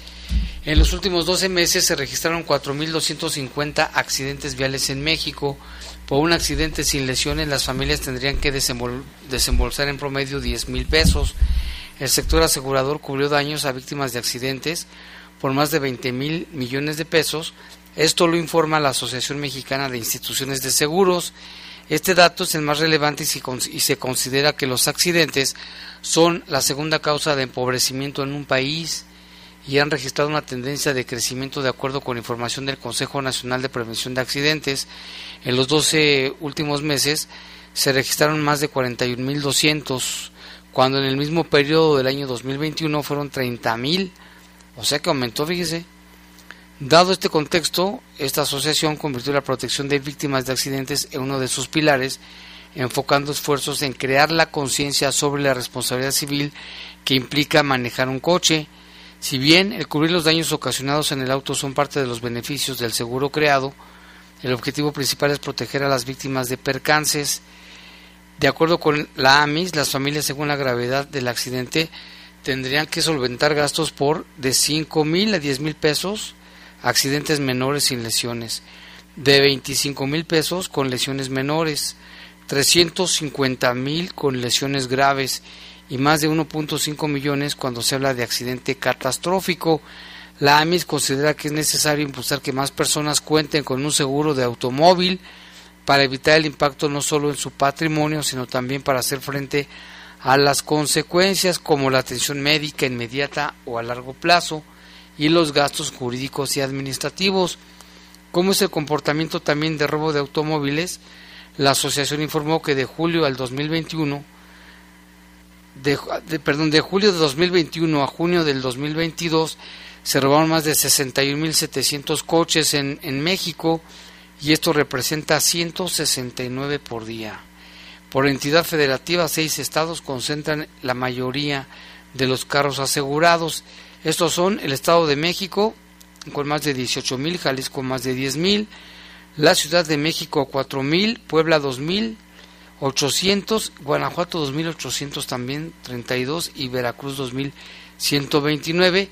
En los últimos 12 meses se registraron 4.250 accidentes viales en México. Por un accidente sin lesiones, las familias tendrían que desembolsar en promedio 10 mil pesos. El sector asegurador cubrió daños a víctimas de accidentes por más de 20 mil millones de pesos. Esto lo informa la Asociación Mexicana de Instituciones de Seguros. Este dato es el más relevante y se considera que los accidentes son la segunda causa de empobrecimiento en un país y han registrado una tendencia de crecimiento de acuerdo con información del Consejo Nacional de Prevención de Accidentes. En los 12 últimos meses se registraron más de 41.200, cuando en el mismo periodo del año 2021 fueron 30.000, o sea que aumentó, fíjese. Dado este contexto, esta asociación convirtió la protección de víctimas de accidentes en uno de sus pilares, enfocando esfuerzos en crear la conciencia sobre la responsabilidad civil que implica manejar un coche. Si bien el cubrir los daños ocasionados en el auto son parte de los beneficios del seguro creado, el objetivo principal es proteger a las víctimas de percances. De acuerdo con la AMIS, las familias, según la gravedad del accidente, tendrían que solventar gastos por de 5 mil a 10 mil pesos accidentes menores sin lesiones, de 25 mil pesos con lesiones menores, 350 mil con lesiones graves y más de 1.5 millones cuando se habla de accidente catastrófico. La AMIS considera que es necesario impulsar que más personas cuenten con un seguro de automóvil para evitar el impacto no solo en su patrimonio, sino también para hacer frente a las consecuencias como la atención médica inmediata o a largo plazo, y los gastos jurídicos y administrativos. ¿Cómo es el comportamiento también de robo de automóviles? La asociación informó que de julio al 2021, de, perdón, de julio de 2021 a junio del 2022 se robaron más de 61.700 coches en, en México y esto representa 169 por día. Por entidad federativa, seis estados concentran la mayoría de los carros asegurados estos son el Estado de México con más de 18 mil, Jalisco más de 10 mil, la Ciudad de México 4 mil, Puebla 2 mil, 800, Guanajuato 2.800 también, 32 y Veracruz 2.129.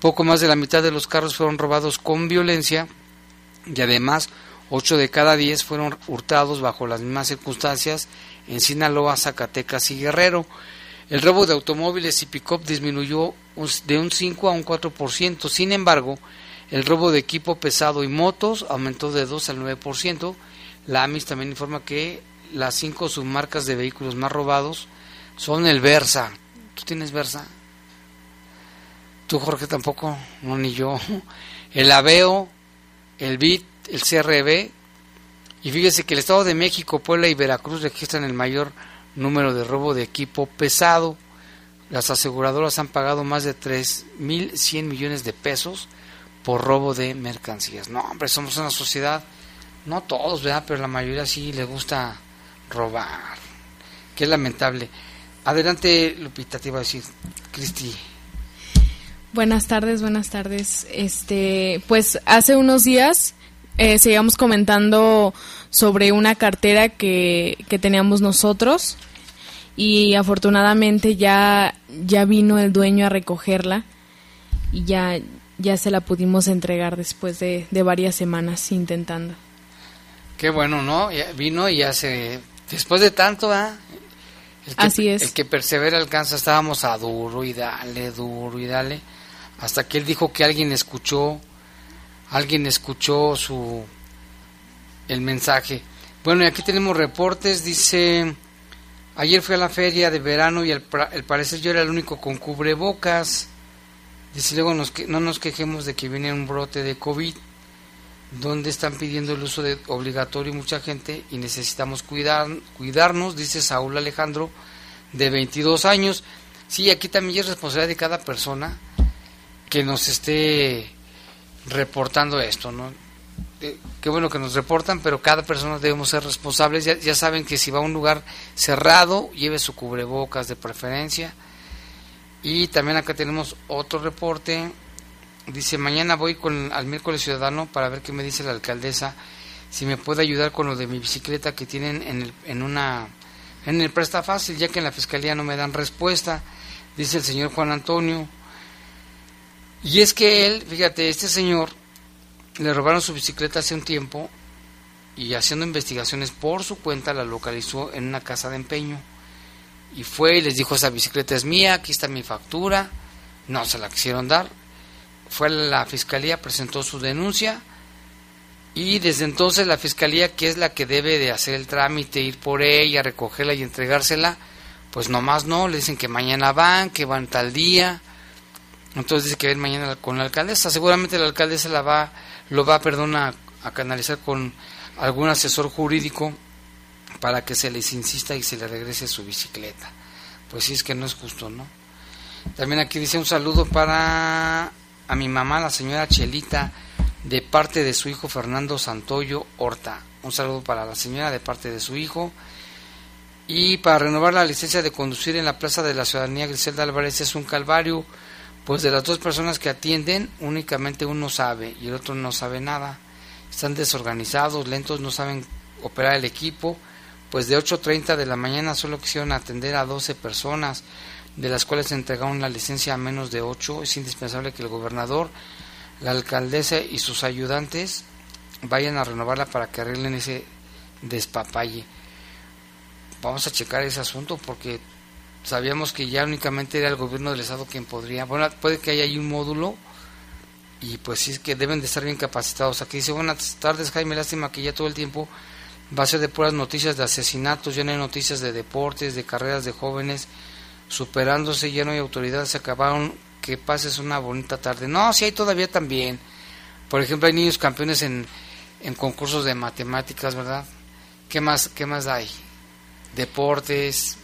Poco más de la mitad de los carros fueron robados con violencia y además 8 de cada 10 fueron hurtados bajo las mismas circunstancias en Sinaloa, Zacatecas y Guerrero. El robo de automóviles y pick-up disminuyó de un 5 a un 4%. Sin embargo, el robo de equipo pesado y motos aumentó de 2 al 9%. La AMIS también informa que las cinco submarcas de vehículos más robados son el Versa. ¿Tú tienes Versa? ¿Tú, Jorge, tampoco? No, ni yo. El Aveo, el BIT, el CRB. Y fíjese que el Estado de México, Puebla y Veracruz registran el mayor número de robo de equipo pesado. Las aseguradoras han pagado más de 3.100 millones de pesos por robo de mercancías. No, hombre, somos una sociedad, no todos, ¿verdad? Pero la mayoría sí le gusta robar. Qué lamentable. Adelante, Lupita, te iba a decir, Cristi. Buenas tardes, buenas tardes. Este, pues hace unos días eh, seguíamos comentando sobre una cartera que, que teníamos nosotros y afortunadamente ya, ya vino el dueño a recogerla y ya, ya se la pudimos entregar después de, varias semanas intentando. Qué bueno, ¿no? vino y ya se... Después de tanto, ¿ah? Así es. El que persevera alcanza, estábamos a duro y dale, duro y dale, hasta que él dijo que alguien escuchó, alguien escuchó su el mensaje. Bueno, y aquí tenemos reportes, dice Ayer fui a la feria de verano y al, parecer yo era el único con cubrebocas. Dice luego nos, no nos quejemos de que viene un brote de COVID, donde están pidiendo el uso de obligatorio mucha gente y necesitamos cuidar, cuidarnos, dice Saúl Alejandro, de 22 años. Sí, aquí también es responsabilidad de cada persona que nos esté reportando esto, ¿no? Eh, qué bueno que nos reportan, pero cada persona debemos ser responsables. Ya, saben que si va a un lugar cerrado, lleve su cubrebocas de preferencia. Y también acá tenemos otro reporte. Dice, mañana voy con, al miércoles ciudadano para ver qué me dice la alcaldesa, si me puede ayudar con lo de mi bicicleta que tienen en, el, en una en el presta fácil, ya que en la fiscalía no me dan respuesta. dice el señor Juan Antonio. Y es que él, fíjate, este señor le robaron su bicicleta hace un tiempo y haciendo investigaciones por su cuenta la localizó en una casa de empeño. Y fue y les dijo, esa bicicleta es mía, aquí está mi factura. No se la quisieron dar. Fue a la fiscalía, presentó su denuncia y desde entonces la fiscalía, que es la que debe de hacer el trámite, ir por ella, recogerla y entregársela, pues nomás no, le dicen que mañana van, que van tal día. Entonces dice que ven mañana con la alcaldesa. Seguramente la alcaldesa la va, lo va, perdón, a, a canalizar con algún asesor jurídico para que se les insista y se le regrese su bicicleta. Pues sí, es que no es justo, ¿no? También aquí dice un saludo para a mi mamá, la señora Chelita, de parte de su hijo Fernando Santoyo Horta. Un saludo para la señora de parte de su hijo. Y para renovar la licencia de conducir en la Plaza de la Ciudadanía Griselda Álvarez es un calvario, pues de las dos personas que atienden, únicamente uno sabe y el otro no sabe nada. Están desorganizados, lentos, no saben operar el equipo, pues de 8.30 de la mañana solo quisieron atender a 12 personas, de las cuales entregaron la licencia a menos de 8. Es indispensable que el gobernador, la alcaldesa y sus ayudantes vayan a renovarla para que arreglen ese despapalle vamos a checar ese asunto porque sabíamos que ya únicamente era el gobierno del estado quien podría, bueno, puede que haya ahí un módulo y pues sí es que deben de estar bien capacitados. Aquí dice, buenas tardes Jaime, lástima que ya todo el tiempo va a ser de puras noticias de asesinatos, ya no hay noticias de deportes, de carreras de jóvenes superándose, ya no hay autoridades, se acabaron, que pases una bonita tarde. No, sí hay todavía también. Por ejemplo, hay niños campeones en, en concursos de matemáticas, ¿verdad? ¿Qué más, qué más hay? deportes.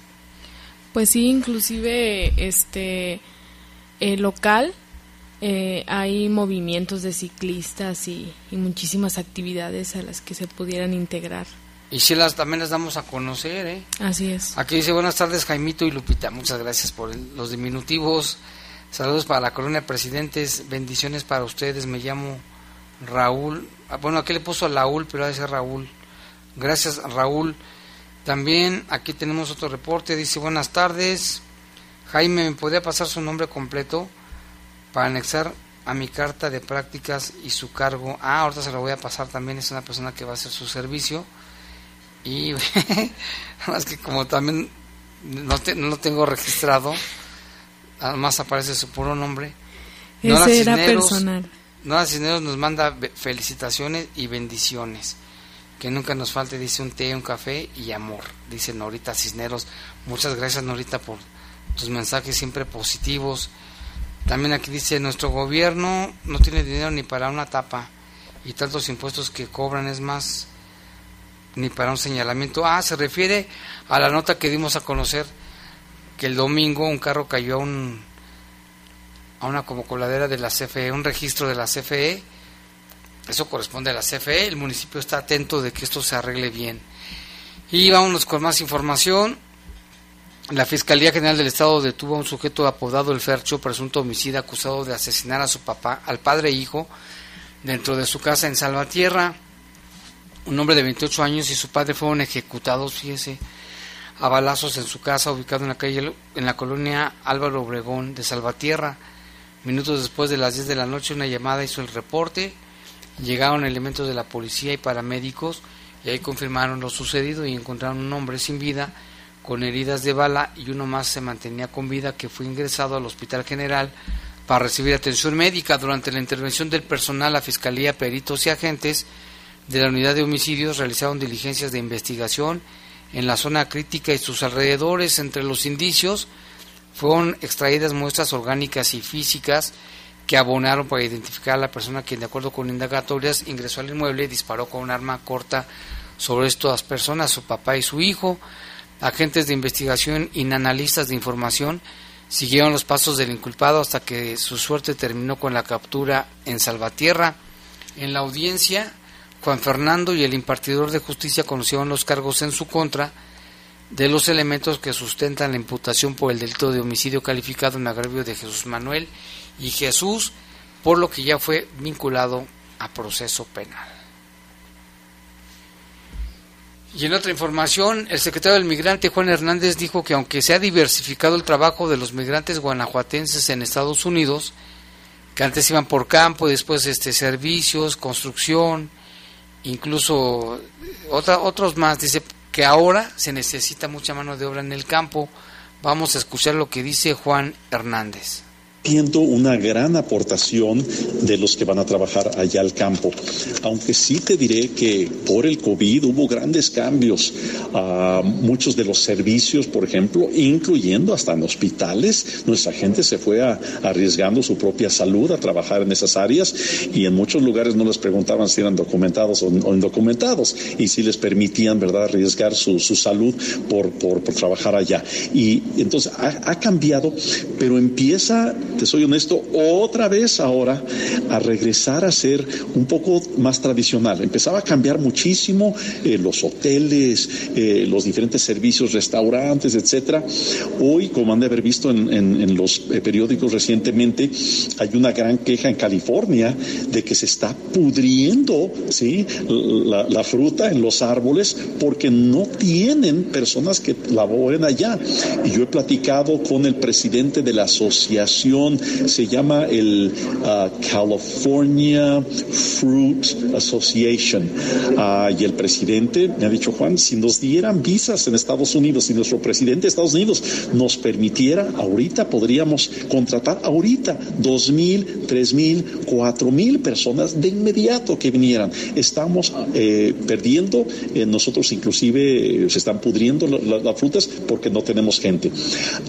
Pues sí, inclusive este eh, local eh, hay movimientos de ciclistas y, muchísimas actividades a las que se pudieran integrar. Y sí, las, también las damos a conocer, ¿eh? Así es. Aquí dice, buenas tardes Jaimito y Lupita, muchas gracias por los diminutivos. Saludos para la colonia Presidentes, bendiciones para ustedes, me llamo Raúl. Ah, bueno, aquí le puso a Raúl, pero a ser Raúl. Gracias Raúl. También aquí tenemos otro reporte, dice buenas tardes. Jaime, ¿me podría pasar su nombre completo para anexar a mi carta de prácticas y su cargo? Ah, ahorita se lo voy a pasar también, es una persona que va a hacer su servicio. Y más que como también no, lo tengo registrado, además aparece su puro nombre. Ese era personal. Nora Cisneros nos manda felicitaciones y bendiciones que nunca nos falte, dice un té, un café y amor, dice Norita Cisneros. Muchas gracias Norita por tus mensajes siempre positivos. También aquí dice, nuestro gobierno no tiene dinero ni para una tapa y tantos impuestos que cobran es más ni para un señalamiento. Ah, se refiere a la nota que dimos a conocer que el domingo un carro cayó a un a una como coladera de la CFE, un registro de la CFE eso corresponde a la CFE. El municipio está atento de que esto se arregle bien. Y vámonos con más información. La Fiscalía General del Estado detuvo a un sujeto apodado El Fercho, presunto homicida, acusado de asesinar a su papá, al padre e hijo, dentro de su casa en Salvatierra. Un hombre de 28 años y su padre fueron ejecutados, fíjese, a balazos en su casa, ubicado en la calle, en la colonia Álvaro Obregón de Salvatierra. Minutos después de las 10 de la noche, una llamada hizo el reporte Llegaron elementos de la policía y paramédicos y ahí confirmaron lo sucedido y encontraron un hombre sin vida con heridas de bala y uno más se mantenía con vida que fue ingresado al Hospital General para recibir atención médica. Durante la intervención del personal, la Fiscalía, peritos y agentes de la Unidad de Homicidios realizaron diligencias de investigación en la zona crítica y sus alrededores. Entre los indicios fueron extraídas muestras orgánicas y físicas que abonaron para identificar a la persona quien, de acuerdo con indagatorias, ingresó al inmueble y disparó con un arma corta sobre estas personas, su papá y su hijo. Agentes de investigación y analistas de información siguieron los pasos del inculpado hasta que su suerte terminó con la captura en Salvatierra. En la audiencia, Juan Fernando y el impartidor de justicia conocieron los cargos en su contra de los elementos que sustentan la imputación por el delito de homicidio calificado en agravio de Jesús Manuel y Jesús, por lo que ya fue vinculado a proceso penal. Y en otra información, el secretario del Migrante Juan Hernández dijo que aunque se ha diversificado el trabajo de los migrantes guanajuatenses en Estados Unidos, que antes iban por campo, después este servicios, construcción, incluso otros más, dice que ahora se necesita mucha mano de obra en el campo. Vamos a escuchar lo que dice Juan Hernández viendo una gran aportación de los que van a trabajar allá al campo. Aunque sí te diré que por el COVID hubo grandes cambios a muchos de los servicios, por ejemplo, incluyendo hasta en hospitales. Nuestra gente se fue arriesgando su propia salud a trabajar en esas áreas y en muchos lugares no les preguntaban si eran documentados o, indocumentados y si les permitían, ¿verdad?, arriesgar su, salud por, por, trabajar allá. Y entonces ha cambiado, pero empieza te soy honesto, otra vez ahora a regresar a ser un poco más tradicional. Empezaba a cambiar muchísimo eh, los hoteles, eh, los diferentes servicios, restaurantes, etcétera. Hoy, como han de haber visto en, los eh, periódicos recientemente, hay una gran queja en California de que se está pudriendo ¿sí? la, la fruta en los árboles porque no tienen personas que laboren allá. Y yo he platicado con el presidente de la asociación se llama el uh, California Fruit Association. Uh, y el presidente me ha dicho, Juan, si nos dieran visas en Estados Unidos, si nuestro presidente de Estados Unidos nos permitiera, ahorita podríamos contratar ahorita dos mil, tres mil, cuatro mil personas de inmediato que vinieran. Estamos eh, perdiendo, eh, nosotros inclusive eh, se están pudriendo las frutas porque no tenemos gente.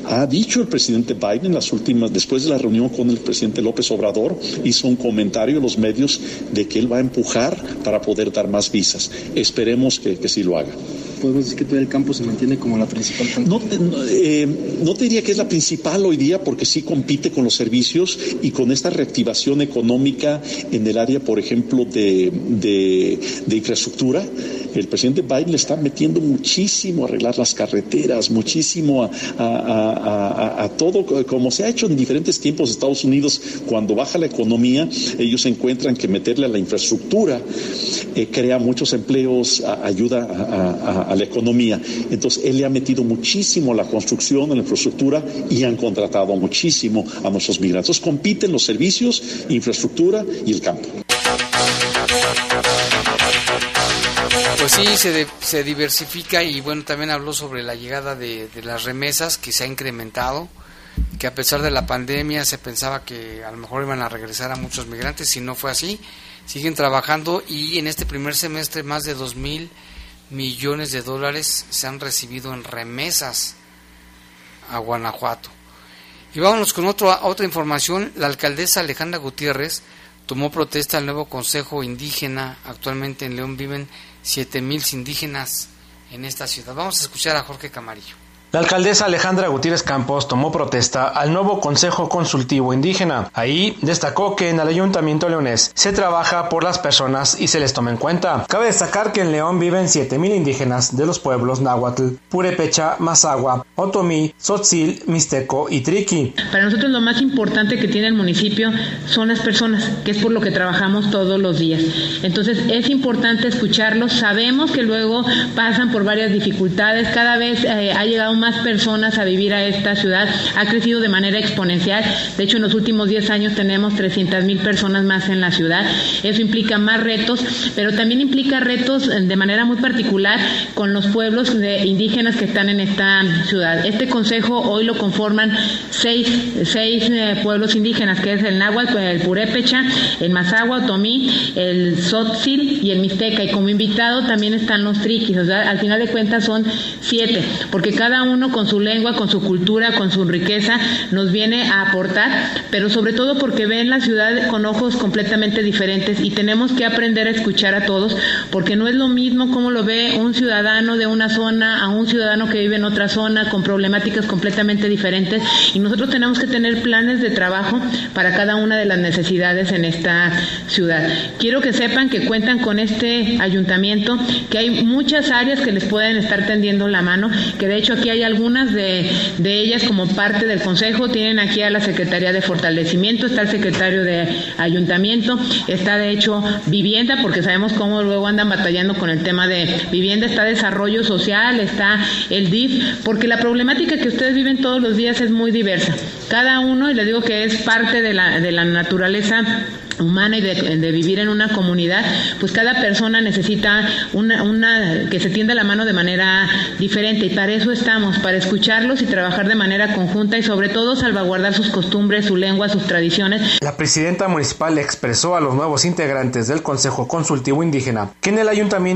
Ha dicho el presidente Biden en las últimas, después la reunión con el presidente López Obrador, hizo un comentario en los medios de que él va a empujar para poder dar más visas. Esperemos que, que sí lo haga podemos decir que todo el campo se mantiene como la principal No, eh, no, te diría que es la principal hoy día porque sí compite con los servicios y con esta reactivación económica en el área, por ejemplo, de, de, infraestructura. El presidente Biden le está metiendo muchísimo a arreglar las carreteras, muchísimo a, todo, como se ha hecho en diferentes tiempos Estados Unidos, cuando baja la economía, ellos encuentran que meterle a la infraestructura eh, crea muchos empleos, ayuda a la economía. Entonces, él le ha metido muchísimo a la construcción, a la infraestructura y han contratado muchísimo a nuestros migrantes. Entonces, compiten los servicios, infraestructura y el campo. Pues sí, se, se diversifica y bueno, también habló sobre la llegada de, de las remesas que se ha incrementado que a pesar de la pandemia se pensaba que a lo mejor iban a regresar a muchos migrantes, si no fue así, siguen trabajando y en este primer semestre más de dos mil millones de dólares se han recibido en remesas a Guanajuato. Y vámonos con otra otra información. La alcaldesa Alejandra Gutiérrez tomó protesta al nuevo Consejo Indígena. Actualmente en León viven 7.000 indígenas en esta ciudad. Vamos a escuchar a Jorge Camarillo. La alcaldesa Alejandra Gutiérrez Campos tomó protesta al nuevo Consejo Consultivo Indígena. Ahí destacó que en el Ayuntamiento leonés se trabaja por las personas y se les toma en cuenta. Cabe destacar que en León viven 7.000 indígenas de los pueblos náhuatl, Purepecha, Mazagua, Otomí, Tzotzil, Mixteco y Triqui. Para nosotros lo más importante que tiene el municipio son las personas, que es por lo que trabajamos todos los días. Entonces es importante escucharlos. Sabemos que luego pasan por varias dificultades. Cada vez eh, ha llegado más más personas a vivir a esta ciudad. Ha crecido de manera exponencial. De hecho, en los últimos 10 años tenemos 300 mil personas más en la ciudad. Eso implica más retos, pero también implica retos de manera muy particular con los pueblos de indígenas que están en esta ciudad. Este consejo hoy lo conforman seis, seis eh, pueblos indígenas, que es el Náhuatl, el Purépecha, el Mazagua, Otomí, el Sotzil y el Mixteca. Y como invitado también están los triquis. O sea, al final de cuentas son siete, porque cada uno uno con su lengua, con su cultura, con su riqueza, nos viene a aportar, pero sobre todo porque ven la ciudad con ojos completamente diferentes y tenemos que aprender a escuchar a todos, porque no es lo mismo como lo ve un ciudadano de una zona a un ciudadano que vive en otra zona con problemáticas completamente diferentes y nosotros tenemos que tener planes de trabajo para cada una de las necesidades en esta ciudad. Quiero que sepan que cuentan con este ayuntamiento, que hay muchas áreas que les pueden estar tendiendo la mano, que de hecho aquí hay algunas de, ellas como parte del Consejo tienen aquí a la Secretaría de Fortalecimiento, está el secretario de Ayuntamiento, está de hecho vivienda, porque sabemos cómo luego andan batallando con el tema de vivienda, está desarrollo social, está el DIF, porque la problemática que ustedes viven todos los días es muy diversa. Cada uno, y les digo que es parte de la naturaleza humana y de, vivir en una comunidad, pues cada persona necesita una, una, que se tienda la mano de manera diferente y para eso estamos, para escucharlos y trabajar de manera conjunta y sobre todo salvaguardar sus costumbres, su lengua, sus tradiciones. La presidenta municipal expresó a los nuevos integrantes del Consejo Consultivo Indígena que en el ayuntamiento